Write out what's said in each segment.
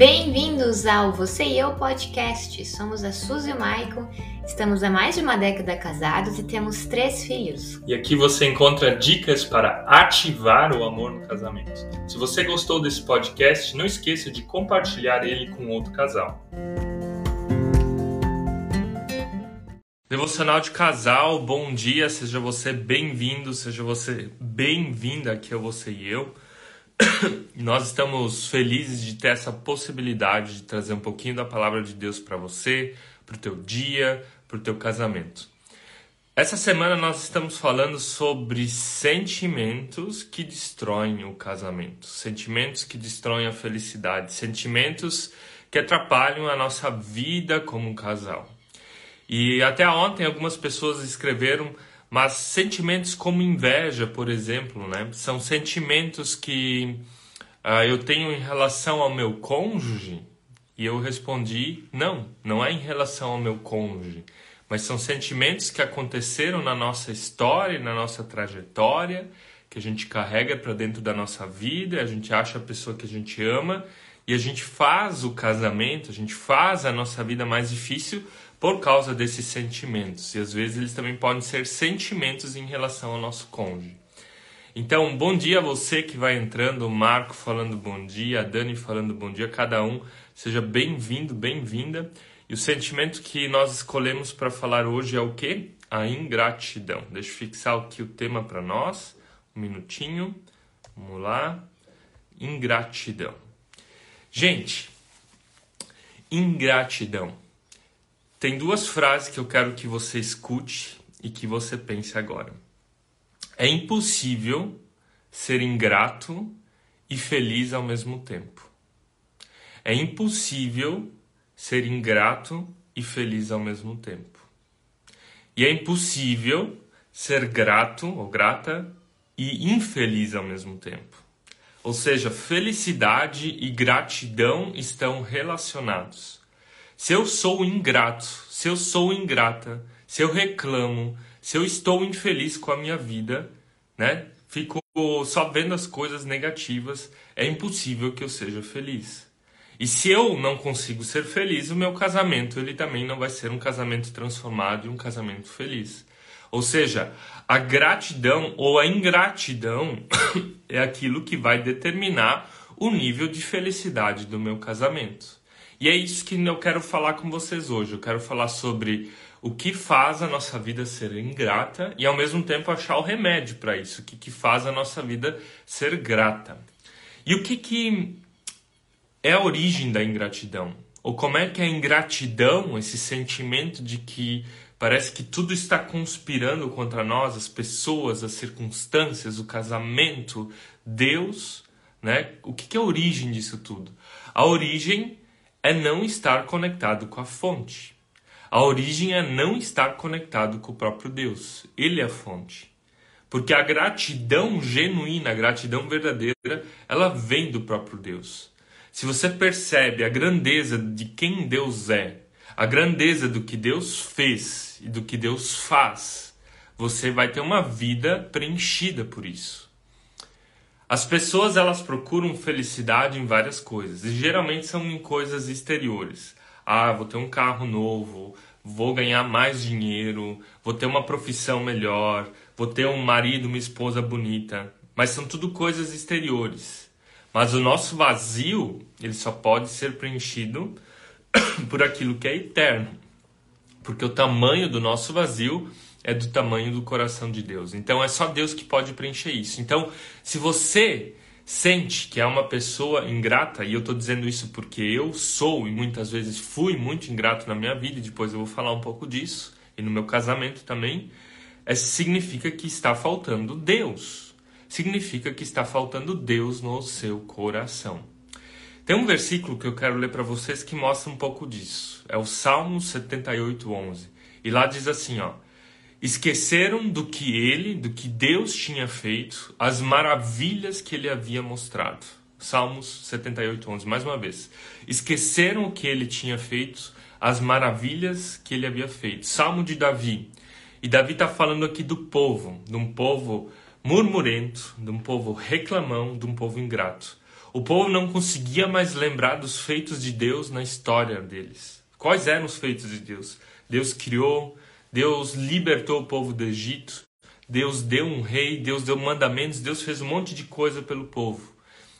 Bem-vindos ao Você e Eu Podcast. Somos a Suzy e o Maicon, estamos há mais de uma década casados e temos três filhos. E aqui você encontra dicas para ativar o amor no casamento. Se você gostou desse podcast, não esqueça de compartilhar ele com outro casal. Devocional de casal, bom dia, seja você bem-vindo, seja você bem-vinda aqui ao Você e Eu. Nós estamos felizes de ter essa possibilidade de trazer um pouquinho da palavra de Deus para você, para o teu dia, para o teu casamento. Essa semana nós estamos falando sobre sentimentos que destroem o casamento, sentimentos que destroem a felicidade, sentimentos que atrapalham a nossa vida como casal. E até ontem algumas pessoas escreveram mas sentimentos como inveja, por exemplo, né? São sentimentos que uh, eu tenho em relação ao meu cônjuge. E eu respondi: não, não é em relação ao meu cônjuge. Mas são sentimentos que aconteceram na nossa história, na nossa trajetória, que a gente carrega para dentro da nossa vida, a gente acha a pessoa que a gente ama e a gente faz o casamento, a gente faz a nossa vida mais difícil por causa desses sentimentos. E às vezes eles também podem ser sentimentos em relação ao nosso cônjuge. Então, bom dia a você que vai entrando, o Marco falando bom dia, a Dani falando bom dia, cada um seja bem-vindo, bem-vinda. E o sentimento que nós escolhemos para falar hoje é o que? A ingratidão. Deixa eu fixar aqui o tema para nós. Um minutinho. Vamos lá. Ingratidão. Gente, ingratidão. Tem duas frases que eu quero que você escute e que você pense agora. É impossível ser ingrato e feliz ao mesmo tempo. É impossível ser ingrato e feliz ao mesmo tempo. E é impossível ser grato ou grata e infeliz ao mesmo tempo. Ou seja, felicidade e gratidão estão relacionados. Se eu sou ingrato, se eu sou ingrata, se eu reclamo, se eu estou infeliz com a minha vida, né? Fico só vendo as coisas negativas, é impossível que eu seja feliz. E se eu não consigo ser feliz, o meu casamento ele também não vai ser um casamento transformado e um casamento feliz. Ou seja, a gratidão ou a ingratidão é aquilo que vai determinar o nível de felicidade do meu casamento. E é isso que eu quero falar com vocês hoje. Eu quero falar sobre o que faz a nossa vida ser ingrata e ao mesmo tempo achar o remédio para isso, o que, que faz a nossa vida ser grata. E o que, que é a origem da ingratidão? Ou como é que a ingratidão, esse sentimento de que parece que tudo está conspirando contra nós, as pessoas, as circunstâncias, o casamento, Deus, né? O que, que é a origem disso tudo? A origem é não estar conectado com a fonte. A origem é não estar conectado com o próprio Deus. Ele é a fonte. Porque a gratidão genuína, a gratidão verdadeira, ela vem do próprio Deus. Se você percebe a grandeza de quem Deus é, a grandeza do que Deus fez e do que Deus faz, você vai ter uma vida preenchida por isso. As pessoas elas procuram felicidade em várias coisas e geralmente são em coisas exteriores. Ah, vou ter um carro novo, vou ganhar mais dinheiro, vou ter uma profissão melhor, vou ter um marido, uma esposa bonita. Mas são tudo coisas exteriores. Mas o nosso vazio, ele só pode ser preenchido por aquilo que é eterno. Porque o tamanho do nosso vazio é do tamanho do coração de Deus. Então é só Deus que pode preencher isso. Então, se você sente que é uma pessoa ingrata, e eu estou dizendo isso porque eu sou e muitas vezes fui muito ingrato na minha vida, e depois eu vou falar um pouco disso, e no meu casamento também, é, significa que está faltando Deus. Significa que está faltando Deus no seu coração. Tem um versículo que eu quero ler para vocês que mostra um pouco disso. É o Salmo 78, 11. E lá diz assim, ó. Esqueceram do que ele, do que Deus tinha feito, as maravilhas que ele havia mostrado. Salmos 78, 11, mais uma vez. Esqueceram o que ele tinha feito, as maravilhas que ele havia feito. Salmo de Davi. E Davi está falando aqui do povo, de um povo murmurento, de um povo reclamão, de um povo ingrato. O povo não conseguia mais lembrar dos feitos de Deus na história deles. Quais eram os feitos de Deus? Deus criou, Deus libertou o povo do Egito, Deus deu um rei, Deus deu mandamentos, Deus fez um monte de coisa pelo povo.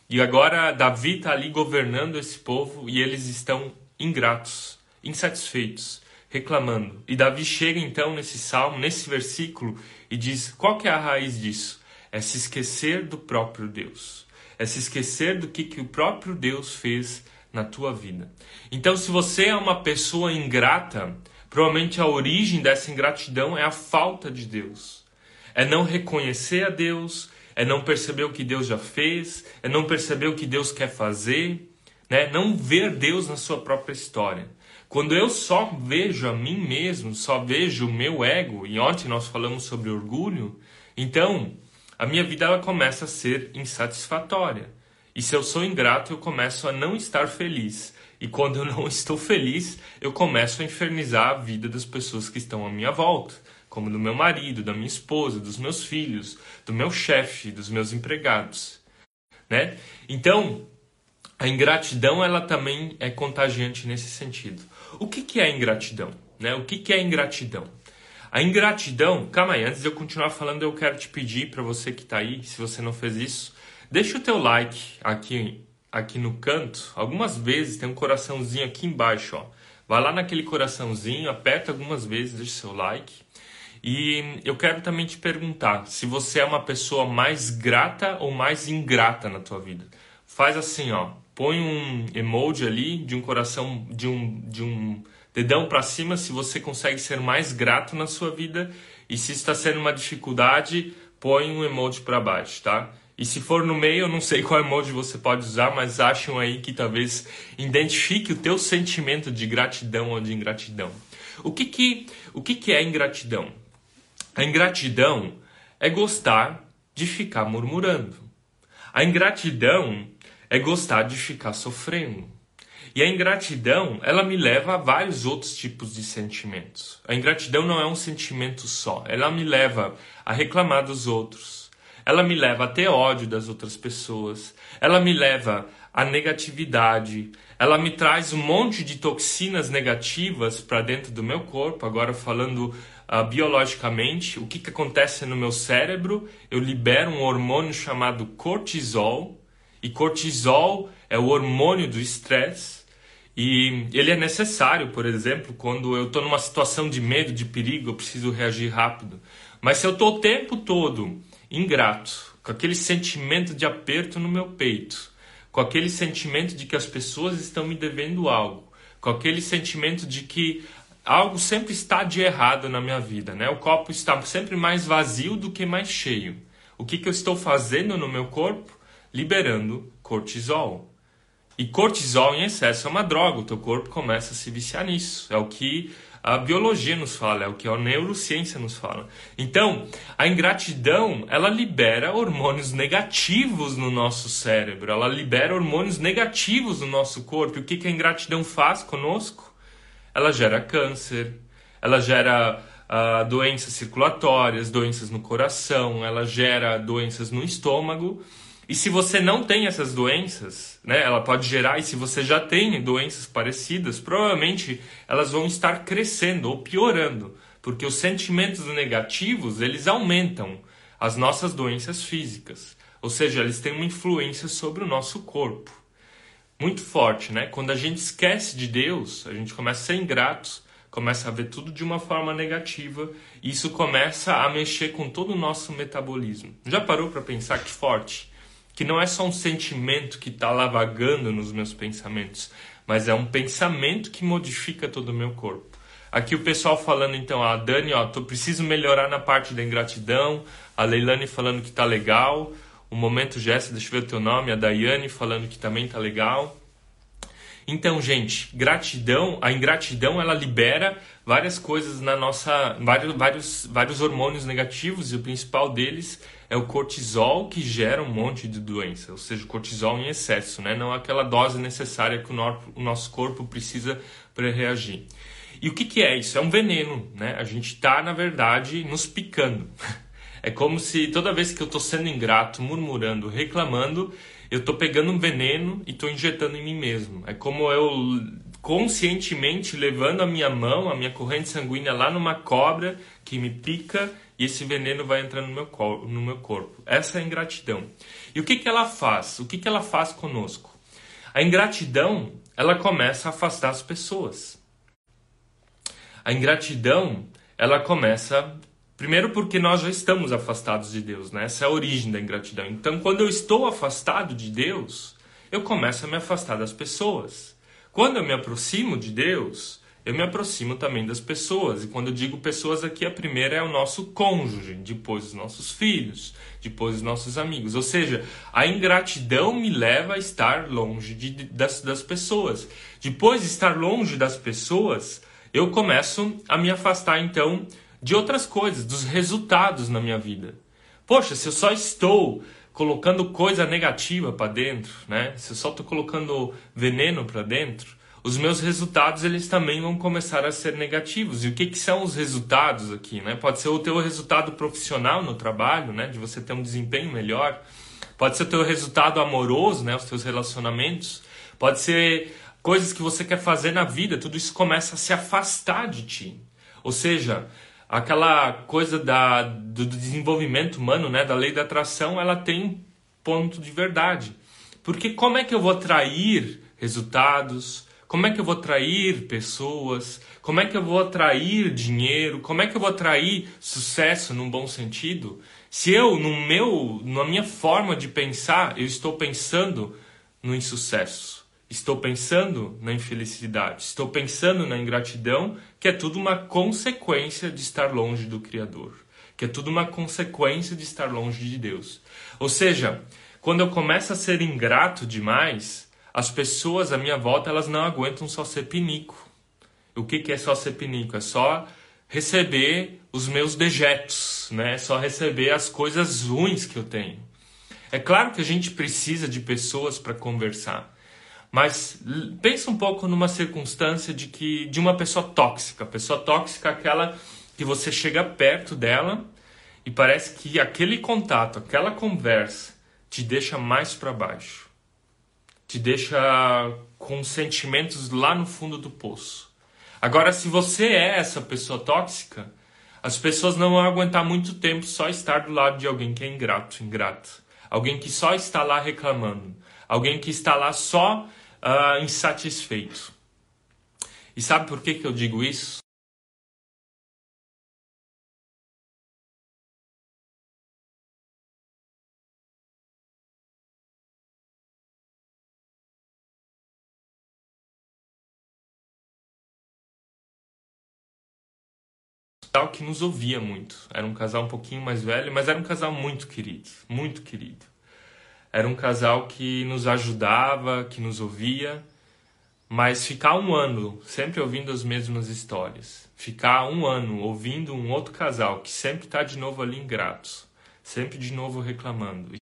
E agora Davi está ali governando esse povo e eles estão ingratos, insatisfeitos, reclamando. E Davi chega então nesse salmo, nesse versículo, e diz: qual que é a raiz disso? É se esquecer do próprio Deus. É se esquecer do que, que o próprio Deus fez na tua vida. Então, se você é uma pessoa ingrata, provavelmente a origem dessa ingratidão é a falta de Deus é não reconhecer a Deus, é não perceber o que Deus já fez, é não perceber o que Deus quer fazer, né? não ver Deus na sua própria história. Quando eu só vejo a mim mesmo, só vejo o meu ego, e ontem nós falamos sobre orgulho, então a minha vida ela começa a ser insatisfatória. E se eu sou ingrato, eu começo a não estar feliz. E quando eu não estou feliz, eu começo a infernizar a vida das pessoas que estão à minha volta como do meu marido, da minha esposa, dos meus filhos, do meu chefe, dos meus empregados, né? Então, a ingratidão ela também é contagiante nesse sentido. O que, que é ingratidão? Né? O que, que é ingratidão? A ingratidão, calma aí, antes de eu continuar falando, eu quero te pedir para você que está aí, se você não fez isso, deixa o teu like aqui, aqui no canto. Algumas vezes tem um coraçãozinho aqui embaixo, ó. Vai lá naquele coraçãozinho, aperta algumas vezes, deixa seu like. E eu quero também te perguntar se você é uma pessoa mais grata ou mais ingrata na tua vida. Faz assim, ó, põe um emoji ali de um coração de um de um dedão para cima se você consegue ser mais grato na sua vida e se está sendo uma dificuldade, põe um emoji para baixo, tá? E se for no meio, eu não sei qual emoji você pode usar, mas acham aí que talvez identifique o teu sentimento de gratidão ou de ingratidão. O que que, o que, que é ingratidão? A ingratidão é gostar de ficar murmurando. A ingratidão é gostar de ficar sofrendo. E a ingratidão, ela me leva a vários outros tipos de sentimentos. A ingratidão não é um sentimento só, ela me leva a reclamar dos outros. Ela me leva a ter ódio das outras pessoas. Ela me leva à negatividade. Ela me traz um monte de toxinas negativas para dentro do meu corpo. Agora falando uh, biologicamente, o que, que acontece no meu cérebro? Eu libero um hormônio chamado cortisol, e cortisol é o hormônio do estresse. E ele é necessário, por exemplo, quando eu estou numa situação de medo, de perigo, eu preciso reagir rápido. Mas se eu estou o tempo todo ingrato, com aquele sentimento de aperto no meu peito, com aquele sentimento de que as pessoas estão me devendo algo, com aquele sentimento de que algo sempre está de errado na minha vida, né? O copo está sempre mais vazio do que mais cheio. O que, que eu estou fazendo no meu corpo? Liberando cortisol. E cortisol em excesso é uma droga, o teu corpo começa a se viciar nisso. É o que a biologia nos fala, é o que a neurociência nos fala. Então, a ingratidão, ela libera hormônios negativos no nosso cérebro, ela libera hormônios negativos no nosso corpo. E o que, que a ingratidão faz conosco? ela gera câncer, ela gera uh, doenças circulatórias, doenças no coração, ela gera doenças no estômago. E se você não tem essas doenças, né, ela pode gerar, e se você já tem doenças parecidas, provavelmente elas vão estar crescendo ou piorando, porque os sentimentos negativos, eles aumentam as nossas doenças físicas. Ou seja, eles têm uma influência sobre o nosso corpo muito forte, né? Quando a gente esquece de Deus, a gente começa a ser ingrato, começa a ver tudo de uma forma negativa, e isso começa a mexer com todo o nosso metabolismo. Já parou para pensar que forte? Que não é só um sentimento que está lá vagando nos meus pensamentos, mas é um pensamento que modifica todo o meu corpo. Aqui o pessoal falando então, a ah, Dani, ó, tô preciso melhorar na parte da ingratidão, a Leilane falando que tá legal, o Momento Jéssica, deixa eu ver o teu nome, a Daiane falando que também tá legal. Então, gente, gratidão, a ingratidão ela libera várias coisas na nossa, vários, vários, vários hormônios negativos e o principal deles é o cortisol que gera um monte de doença, ou seja, cortisol em excesso, né? Não aquela dose necessária que o nosso corpo precisa para reagir. E o que, que é isso? É um veneno, né? A gente está, na verdade, nos picando. É como se toda vez que eu estou sendo ingrato, murmurando, reclamando, eu tô pegando um veneno e tô injetando em mim mesmo. É como eu conscientemente levando a minha mão, a minha corrente sanguínea lá numa cobra que me pica e esse veneno vai entrando no meu, no meu corpo. Essa é a ingratidão. E o que, que ela faz? O que, que ela faz conosco? A ingratidão, ela começa a afastar as pessoas. A ingratidão, ela começa Primeiro porque nós já estamos afastados de Deus, né? Essa é a origem da ingratidão. Então, quando eu estou afastado de Deus, eu começo a me afastar das pessoas. Quando eu me aproximo de Deus, eu me aproximo também das pessoas. E quando eu digo pessoas aqui, a primeira é o nosso cônjuge, depois os nossos filhos, depois os nossos amigos. Ou seja, a ingratidão me leva a estar longe de, das, das pessoas. Depois de estar longe das pessoas, eu começo a me afastar então de outras coisas, dos resultados na minha vida. Poxa, se eu só estou colocando coisa negativa para dentro, né? Se eu só estou colocando veneno para dentro, os meus resultados eles também vão começar a ser negativos. E o que, que são os resultados aqui, né? Pode ser o teu resultado profissional no trabalho, né? De você ter um desempenho melhor. Pode ser o teu resultado amoroso, né? Os teus relacionamentos. Pode ser coisas que você quer fazer na vida. Tudo isso começa a se afastar de ti. Ou seja, aquela coisa da, do desenvolvimento humano, né, da lei da atração, ela tem ponto de verdade. Porque como é que eu vou atrair resultados? Como é que eu vou atrair pessoas? Como é que eu vou atrair dinheiro? Como é que eu vou atrair sucesso num bom sentido? Se eu, no meu, na minha forma de pensar, eu estou pensando no insucesso. Estou pensando na infelicidade, estou pensando na ingratidão, que é tudo uma consequência de estar longe do Criador, que é tudo uma consequência de estar longe de Deus. Ou seja, quando eu começo a ser ingrato demais, as pessoas à minha volta elas não aguentam só ser pinico. O que, que é só ser pinico? É só receber os meus dejetos, né? É só receber as coisas ruins que eu tenho. É claro que a gente precisa de pessoas para conversar. Mas pensa um pouco numa circunstância de que de uma pessoa tóxica. Pessoa tóxica é aquela que você chega perto dela e parece que aquele contato, aquela conversa te deixa mais para baixo. Te deixa com sentimentos lá no fundo do poço. Agora, se você é essa pessoa tóxica, as pessoas não vão aguentar muito tempo só estar do lado de alguém que é ingrato, ingrato. Alguém que só está lá reclamando. Alguém que está lá só uh, insatisfeito. E sabe por que, que eu digo isso? casal que nos ouvia muito. Era um casal um pouquinho mais velho, mas era um casal muito querido, muito querido. Era um casal que nos ajudava, que nos ouvia, mas ficar um ano sempre ouvindo as mesmas histórias, ficar um ano ouvindo um outro casal que sempre está de novo ali ingratos, sempre de novo reclamando.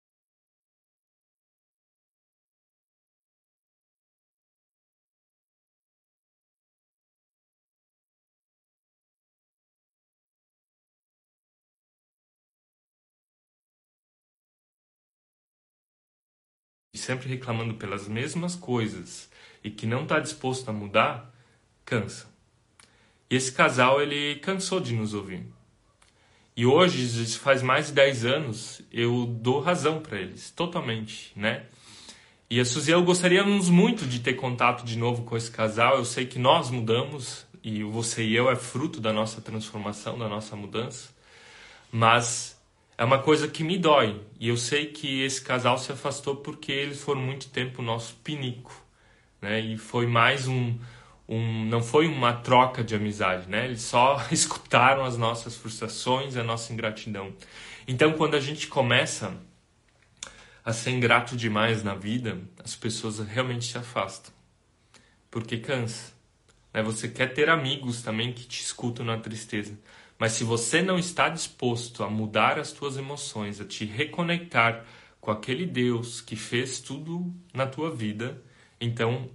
Sempre reclamando pelas mesmas coisas e que não está disposto a mudar, cansa. E esse casal, ele cansou de nos ouvir. E hoje, faz mais de 10 anos, eu dou razão para eles, totalmente, né? E a Suzy eu gostaríamos muito de ter contato de novo com esse casal. Eu sei que nós mudamos e você e eu é fruto da nossa transformação, da nossa mudança. Mas é uma coisa que me dói. E eu sei que esse casal se afastou porque eles foram muito tempo nosso pinico, né? E foi mais um, um não foi uma troca de amizade, né? Eles só escutaram as nossas frustrações, a nossa ingratidão. Então, quando a gente começa a ser ingrato demais na vida, as pessoas realmente se afastam. Porque cansa. Né? Você quer ter amigos também que te escutam na tristeza. Mas se você não está disposto a mudar as tuas emoções, a te reconectar com aquele Deus que fez tudo na tua vida, então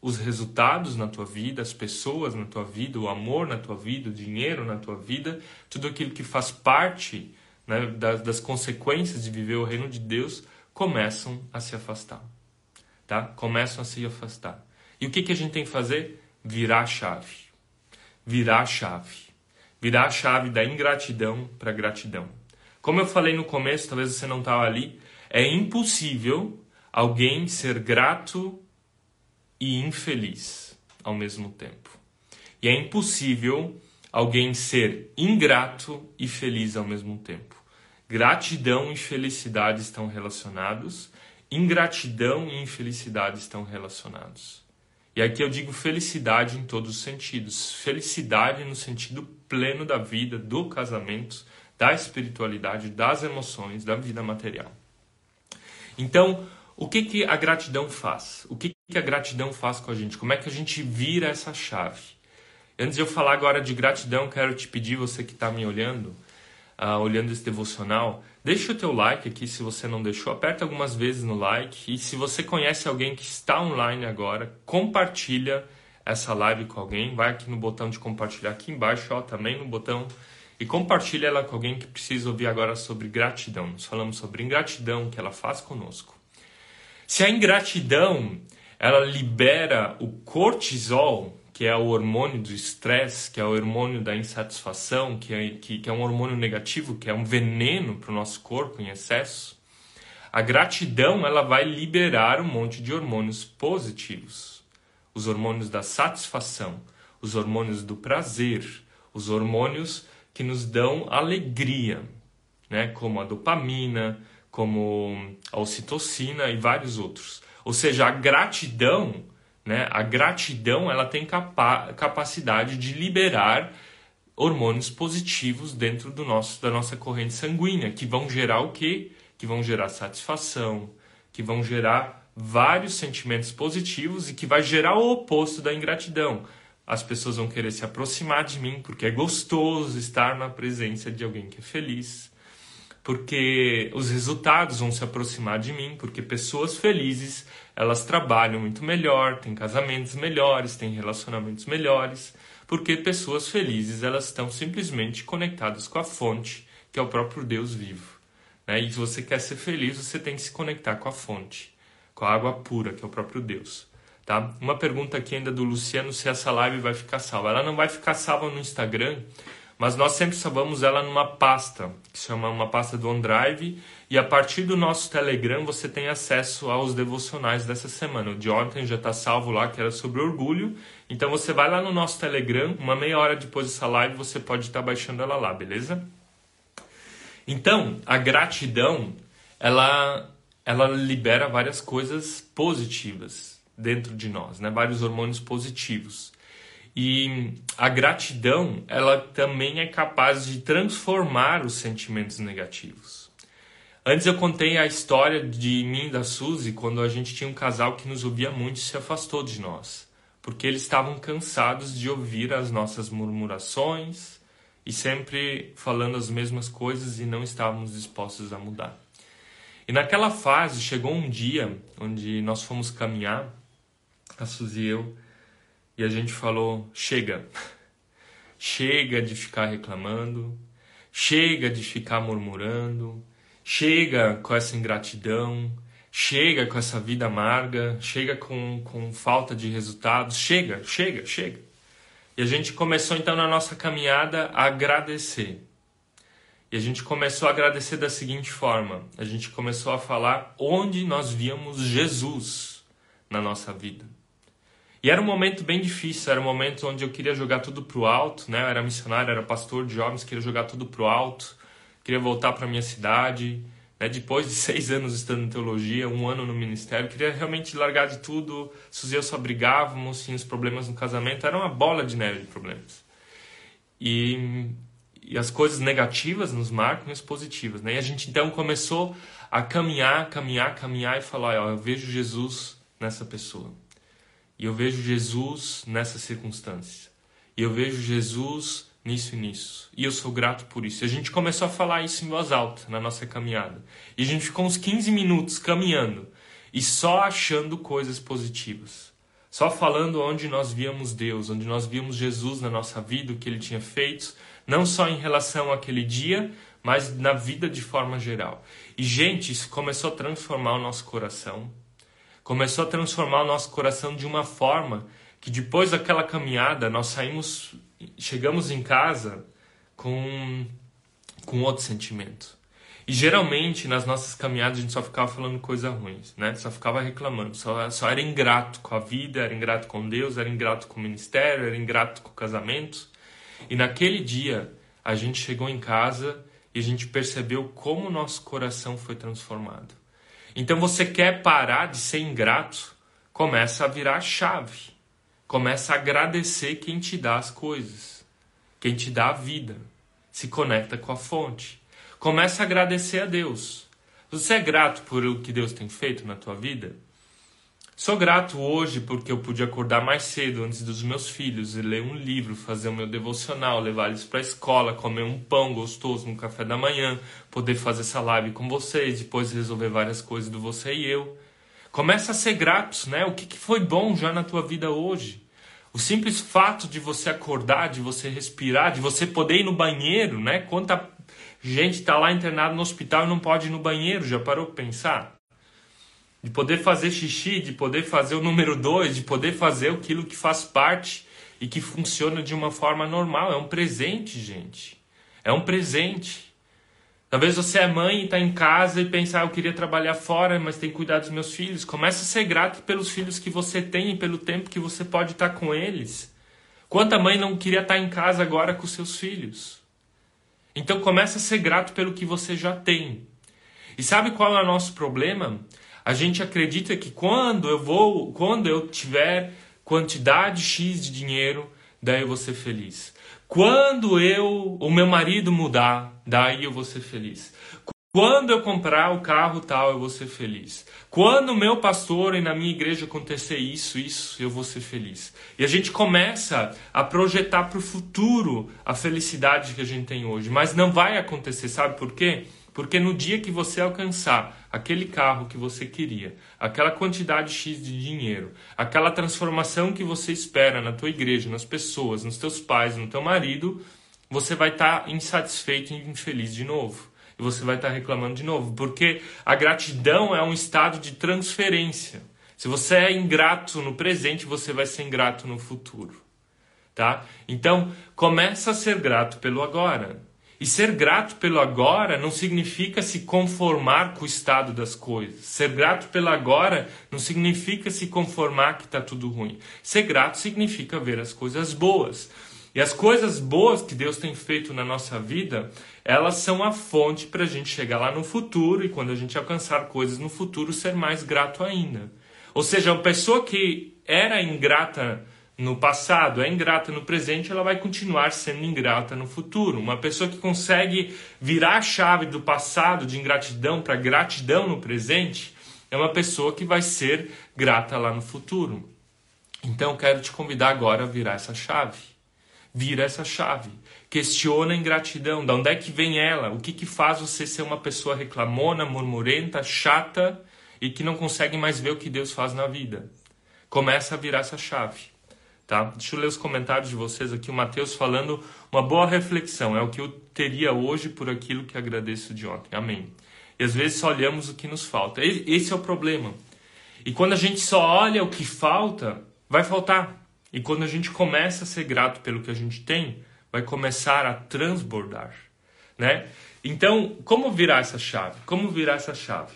os resultados na tua vida, as pessoas na tua vida, o amor na tua vida, o dinheiro na tua vida, tudo aquilo que faz parte né, das, das consequências de viver o reino de Deus, começam a se afastar. Tá? Começam a se afastar. E o que, que a gente tem que fazer? Virar a chave. Virar a chave. Virar a chave da ingratidão para gratidão. Como eu falei no começo, talvez você não estava ali, é impossível alguém ser grato e infeliz ao mesmo tempo. E é impossível alguém ser ingrato e feliz ao mesmo tempo. Gratidão e felicidade estão relacionados, ingratidão e infelicidade estão relacionados. E aqui eu digo felicidade em todos os sentidos. Felicidade no sentido pleno da vida, do casamento, da espiritualidade, das emoções, da vida material. Então, o que, que a gratidão faz? O que, que a gratidão faz com a gente? Como é que a gente vira essa chave? Antes de eu falar agora de gratidão, quero te pedir, você que está me olhando, uh, olhando esse devocional, deixa o teu like aqui se você não deixou, aperta algumas vezes no like e se você conhece alguém que está online agora, compartilha essa live com alguém, vai aqui no botão de compartilhar aqui embaixo, ó, também no botão e compartilha ela com alguém que precisa ouvir agora sobre gratidão. Nós falamos sobre ingratidão que ela faz conosco. Se a ingratidão ela libera o cortisol, que é o hormônio do estresse, que é o hormônio da insatisfação, que é, que, que é um hormônio negativo, que é um veneno para o nosso corpo em excesso, a gratidão ela vai liberar um monte de hormônios positivos. Os hormônios da satisfação, os hormônios do prazer, os hormônios que nos dão alegria, né? como a dopamina, como a ocitocina e vários outros. Ou seja, a gratidão né? A gratidão ela tem capa capacidade de liberar hormônios positivos dentro do nosso, da nossa corrente sanguínea, que vão gerar o quê? Que vão gerar satisfação, que vão gerar vários sentimentos positivos e que vai gerar o oposto da ingratidão. As pessoas vão querer se aproximar de mim porque é gostoso estar na presença de alguém que é feliz. Porque os resultados vão se aproximar de mim, porque pessoas felizes elas trabalham muito melhor, têm casamentos melhores, têm relacionamentos melhores, porque pessoas felizes elas estão simplesmente conectadas com a fonte, que é o próprio Deus vivo. Né? E se você quer ser feliz, você tem que se conectar com a fonte, com a água pura, que é o próprio Deus. Tá? Uma pergunta aqui ainda do Luciano se essa live vai ficar salva. Ela não vai ficar salva no Instagram, mas nós sempre salvamos ela numa pasta, que se chama uma pasta do OneDrive, e a partir do nosso Telegram você tem acesso aos devocionais dessa semana. O de ontem já está salvo lá, que era sobre orgulho. Então você vai lá no nosso Telegram, uma meia hora depois dessa live você pode estar tá baixando ela lá, beleza? Então, a gratidão, ela, ela libera várias coisas positivas dentro de nós, né? vários hormônios positivos. E a gratidão, ela também é capaz de transformar os sentimentos negativos. Antes eu contei a história de mim e da Suzy quando a gente tinha um casal que nos ouvia muito e se afastou de nós, porque eles estavam cansados de ouvir as nossas murmurações e sempre falando as mesmas coisas e não estávamos dispostos a mudar. E naquela fase chegou um dia onde nós fomos caminhar, a Suzy e eu, e a gente falou: chega, chega de ficar reclamando, chega de ficar murmurando, chega com essa ingratidão, chega com essa vida amarga, chega com, com falta de resultados, chega, chega, chega. E a gente começou então na nossa caminhada a agradecer. E a gente começou a agradecer da seguinte forma: a gente começou a falar onde nós víamos Jesus na nossa vida. E era um momento bem difícil, era um momento onde eu queria jogar tudo pro alto, né? Eu era missionário, era pastor de jovens, queria jogar tudo pro alto, queria voltar para minha cidade, né? Depois de seis anos estudando teologia, um ano no ministério, queria realmente largar de tudo. Suzy e eu só brigávamos, tinha os problemas no casamento, era uma bola de neve de problemas. E, e as coisas negativas nos marcam e as positivas, né? E a gente então começou a caminhar, caminhar, caminhar e falar, ó, eu vejo Jesus nessa pessoa. E eu vejo Jesus nessa circunstância. E eu vejo Jesus nisso e nisso. E eu sou grato por isso. E a gente começou a falar isso em voz alta na nossa caminhada. E a gente ficou uns 15 minutos caminhando e só achando coisas positivas. Só falando onde nós víamos Deus, onde nós víamos Jesus na nossa vida, o que ele tinha feito, não só em relação àquele dia, mas na vida de forma geral. E, gente, isso começou a transformar o nosso coração. Começou a transformar o nosso coração de uma forma que depois daquela caminhada nós saímos, chegamos em casa com, com outro sentimento. E geralmente nas nossas caminhadas a gente só ficava falando coisas ruins, né? Só ficava reclamando, só, só era ingrato com a vida, era ingrato com Deus, era ingrato com o ministério, era ingrato com o casamento. E naquele dia a gente chegou em casa e a gente percebeu como o nosso coração foi transformado. Então você quer parar de ser ingrato? Começa a virar a chave. Começa a agradecer quem te dá as coisas, quem te dá a vida. Se conecta com a fonte. Começa a agradecer a Deus. Você é grato por o que Deus tem feito na tua vida? Sou grato hoje porque eu pude acordar mais cedo antes dos meus filhos e ler um livro, fazer o meu devocional, levar eles para a escola, comer um pão gostoso no café da manhã, poder fazer essa live com vocês, depois resolver várias coisas do você e eu. Começa a ser grato, né? O que, que foi bom já na tua vida hoje? O simples fato de você acordar, de você respirar, de você poder ir no banheiro, né? Quanta gente está lá internado no hospital e não pode ir no banheiro, já parou para pensar? De poder fazer xixi, de poder fazer o número dois, de poder fazer aquilo que faz parte e que funciona de uma forma normal. É um presente, gente. É um presente. Talvez você é mãe e está em casa e pensar, ah, eu queria trabalhar fora, mas tem que cuidar dos meus filhos. Comece a ser grato pelos filhos que você tem e pelo tempo que você pode estar tá com eles. Quanta mãe não queria estar tá em casa agora com seus filhos? Então comece a ser grato pelo que você já tem. E sabe qual é o nosso problema? A gente acredita que quando eu vou, quando eu tiver quantidade X de dinheiro, daí eu vou ser feliz. Quando eu, o meu marido mudar, daí eu vou ser feliz. Quando eu comprar o carro tal, eu vou ser feliz. Quando o meu pastor e na minha igreja acontecer isso, isso, eu vou ser feliz. E a gente começa a projetar para o futuro a felicidade que a gente tem hoje. Mas não vai acontecer, sabe por quê? Porque no dia que você alcançar aquele carro que você queria, aquela quantidade X de dinheiro, aquela transformação que você espera na tua igreja, nas pessoas, nos teus pais, no teu marido, você vai estar tá insatisfeito e infeliz de novo. E você vai estar tá reclamando de novo. Porque a gratidão é um estado de transferência. Se você é ingrato no presente, você vai ser ingrato no futuro. Tá? Então, começa a ser grato pelo agora. E ser grato pelo agora não significa se conformar com o estado das coisas. Ser grato pelo agora não significa se conformar que está tudo ruim. Ser grato significa ver as coisas boas. E as coisas boas que Deus tem feito na nossa vida, elas são a fonte para a gente chegar lá no futuro e quando a gente alcançar coisas no futuro, ser mais grato ainda. Ou seja, uma pessoa que era ingrata no passado é ingrata no presente, ela vai continuar sendo ingrata no futuro. Uma pessoa que consegue virar a chave do passado de ingratidão para gratidão no presente é uma pessoa que vai ser grata lá no futuro. Então quero te convidar agora a virar essa chave. Vira essa chave. Questiona a ingratidão. De onde é que vem ela? O que, que faz você ser uma pessoa reclamona, murmurenta, chata e que não consegue mais ver o que Deus faz na vida? Começa a virar essa chave. Tá? Deixa eu ler os comentários de vocês aqui. O Mateus falando uma boa reflexão. É o que eu teria hoje por aquilo que agradeço de ontem. Amém. E às vezes só olhamos o que nos falta. Esse é o problema. E quando a gente só olha o que falta, vai faltar. E quando a gente começa a ser grato pelo que a gente tem, vai começar a transbordar, né? Então, como virar essa chave? Como virar essa chave?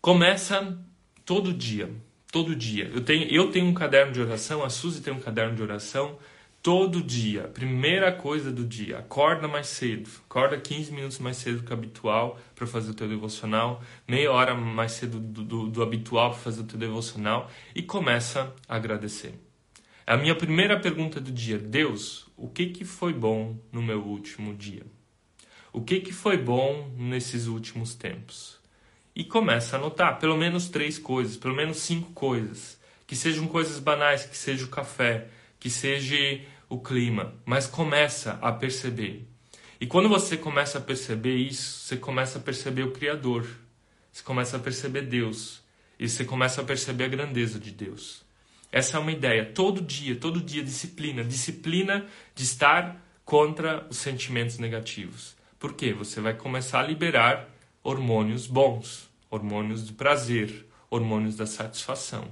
Começa todo dia todo dia. Eu tenho, eu tenho um caderno de oração, a Suzy tem um caderno de oração todo dia. Primeira coisa do dia, acorda mais cedo. Acorda 15 minutos mais cedo que o habitual para fazer o teu devocional, meia hora mais cedo do, do, do habitual para fazer o teu devocional e começa a agradecer. A minha primeira pergunta do dia, Deus, o que que foi bom no meu último dia? O que que foi bom nesses últimos tempos? E começa a anotar pelo menos três coisas, pelo menos cinco coisas. Que sejam coisas banais, que seja o café, que seja o clima, mas começa a perceber. E quando você começa a perceber isso, você começa a perceber o Criador, você começa a perceber Deus, e você começa a perceber a grandeza de Deus. Essa é uma ideia. Todo dia, todo dia, disciplina. Disciplina de estar contra os sentimentos negativos. Por quê? Você vai começar a liberar hormônios bons, hormônios do prazer, hormônios da satisfação.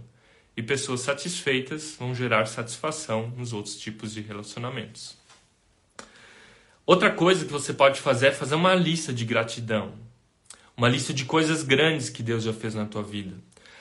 E pessoas satisfeitas vão gerar satisfação nos outros tipos de relacionamentos. Outra coisa que você pode fazer é fazer uma lista de gratidão. Uma lista de coisas grandes que Deus já fez na tua vida.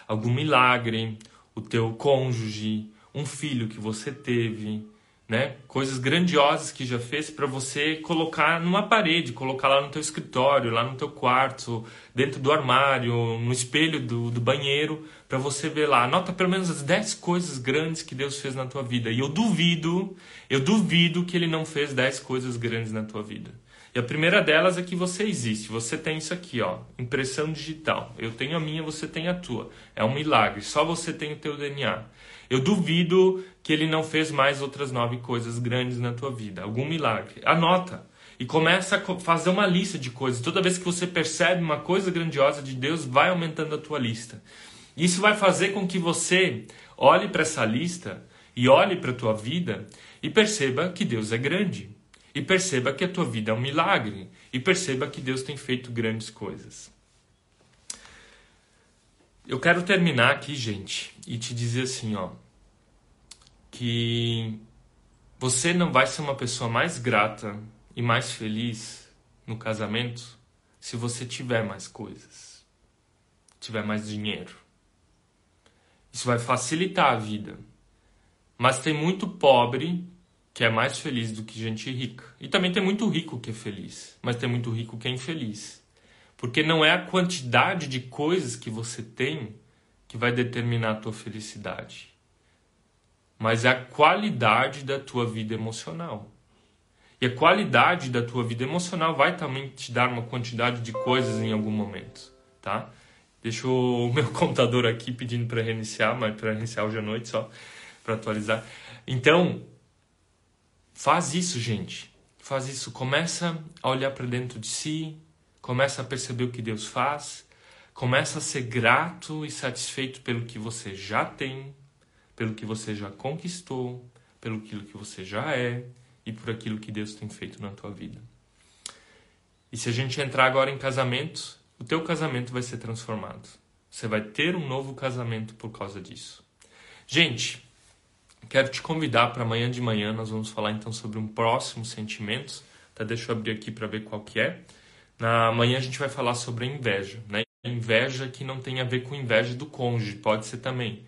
Algum milagre, o teu cônjuge, um filho que você teve, né? Coisas grandiosas que já fez para você colocar numa parede, colocar lá no teu escritório, lá no teu quarto, dentro do armário, no espelho do, do banheiro, para você ver lá. Anota pelo menos as 10 coisas grandes que Deus fez na tua vida. E eu duvido, eu duvido que ele não fez 10 coisas grandes na tua vida. E a primeira delas é que você existe. Você tem isso aqui, ó, impressão digital. Eu tenho a minha, você tem a tua. É um milagre. Só você tem o teu DNA. Eu duvido que ele não fez mais outras nove coisas grandes na tua vida. Algum milagre. Anota. E começa a fazer uma lista de coisas. Toda vez que você percebe uma coisa grandiosa de Deus, vai aumentando a tua lista. Isso vai fazer com que você olhe para essa lista e olhe para a tua vida e perceba que Deus é grande. E perceba que a tua vida é um milagre. E perceba que Deus tem feito grandes coisas. Eu quero terminar aqui, gente, e te dizer assim, ó, que você não vai ser uma pessoa mais grata e mais feliz no casamento se você tiver mais coisas, tiver mais dinheiro. Isso vai facilitar a vida. Mas tem muito pobre que é mais feliz do que gente rica. E também tem muito rico que é feliz, mas tem muito rico que é infeliz. Porque não é a quantidade de coisas que você tem que vai determinar a tua felicidade mas é a qualidade da tua vida emocional. E a qualidade da tua vida emocional vai também te dar uma quantidade de coisas em algum momento, tá? Deixa o meu computador aqui pedindo para reiniciar, mas para reiniciar hoje à noite só, para atualizar. Então, faz isso, gente. Faz isso. Começa a olhar para dentro de si, começa a perceber o que Deus faz, começa a ser grato e satisfeito pelo que você já tem, pelo que você já conquistou, pelo aquilo que você já é e por aquilo que Deus tem feito na tua vida. E se a gente entrar agora em casamento, o teu casamento vai ser transformado. Você vai ter um novo casamento por causa disso. Gente, quero te convidar para amanhã de manhã nós vamos falar então sobre um próximo sentimento. Tá? Deixa eu abrir aqui para ver qual que é. Na manhã a gente vai falar sobre a inveja, né? Inveja que não tem a ver com inveja do cônjuge, pode ser também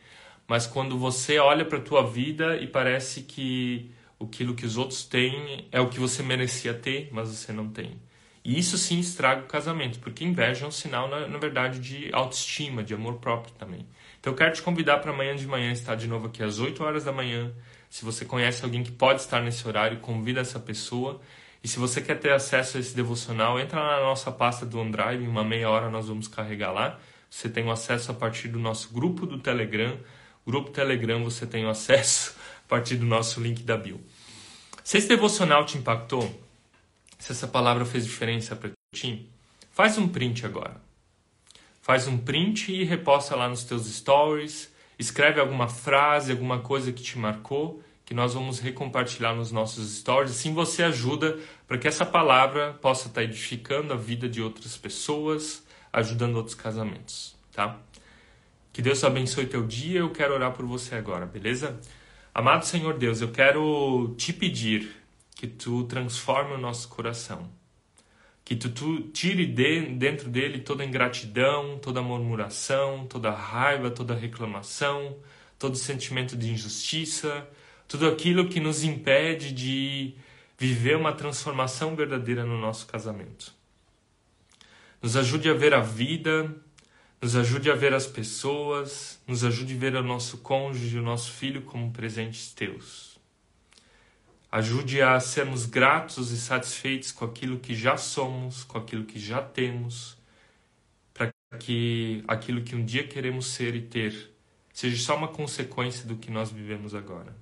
mas quando você olha para a tua vida e parece que aquilo que os outros têm é o que você merecia ter, mas você não tem. E isso sim estraga o casamento, porque inveja é um sinal, na, na verdade, de autoestima, de amor próprio também. Então eu quero te convidar para amanhã de manhã estar de novo aqui às 8 horas da manhã. Se você conhece alguém que pode estar nesse horário, convida essa pessoa. E se você quer ter acesso a esse devocional, entra na nossa pasta do OneDrive, em uma meia hora nós vamos carregar lá. Você tem acesso a partir do nosso grupo do Telegram Grupo Telegram você tem acesso a partir do nosso link da bio. Se esse devocional te impactou, se essa palavra fez diferença para ti, faz um print agora. Faz um print e reposta lá nos teus stories. Escreve alguma frase, alguma coisa que te marcou, que nós vamos recompartilhar nos nossos stories. Assim você ajuda para que essa palavra possa estar edificando a vida de outras pessoas, ajudando outros casamentos, tá? Que Deus abençoe teu dia. Eu quero orar por você agora, beleza? Amado Senhor Deus, eu quero te pedir que tu transforme o nosso coração. Que tu, tu tire de, dentro dele toda ingratidão, toda murmuração, toda raiva, toda reclamação, todo sentimento de injustiça, tudo aquilo que nos impede de viver uma transformação verdadeira no nosso casamento. Nos ajude a ver a vida nos ajude a ver as pessoas, nos ajude a ver o nosso cônjuge, o nosso filho como presentes teus. Ajude a sermos gratos e satisfeitos com aquilo que já somos, com aquilo que já temos, para que aquilo que um dia queremos ser e ter seja só uma consequência do que nós vivemos agora.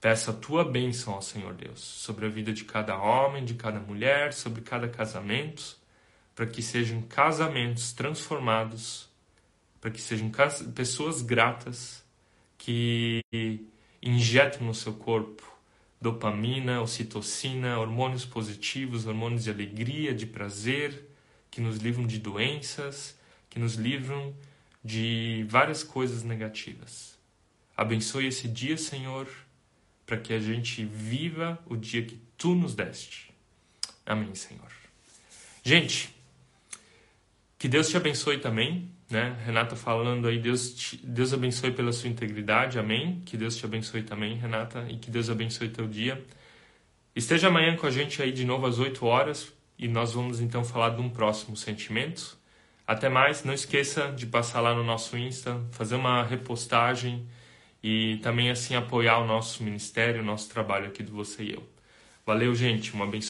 Peço a tua bênção ao Senhor Deus sobre a vida de cada homem, de cada mulher, sobre cada casamento para que sejam casamentos transformados, para que sejam pessoas gratas que injetam no seu corpo dopamina, ocitocina, hormônios positivos, hormônios de alegria, de prazer, que nos livram de doenças, que nos livram de várias coisas negativas. Abençoe esse dia, Senhor, para que a gente viva o dia que tu nos deste. Amém, Senhor. Gente, que Deus te abençoe também, né? Renata falando aí, Deus, te, Deus abençoe pela sua integridade, amém. Que Deus te abençoe também, Renata, e que Deus abençoe teu dia. Esteja amanhã com a gente aí de novo às 8 horas e nós vamos então falar de um próximo sentimento. Até mais, não esqueça de passar lá no nosso Insta, fazer uma repostagem e também assim apoiar o nosso ministério, o nosso trabalho aqui do Você e Eu. Valeu, gente, uma abençoe.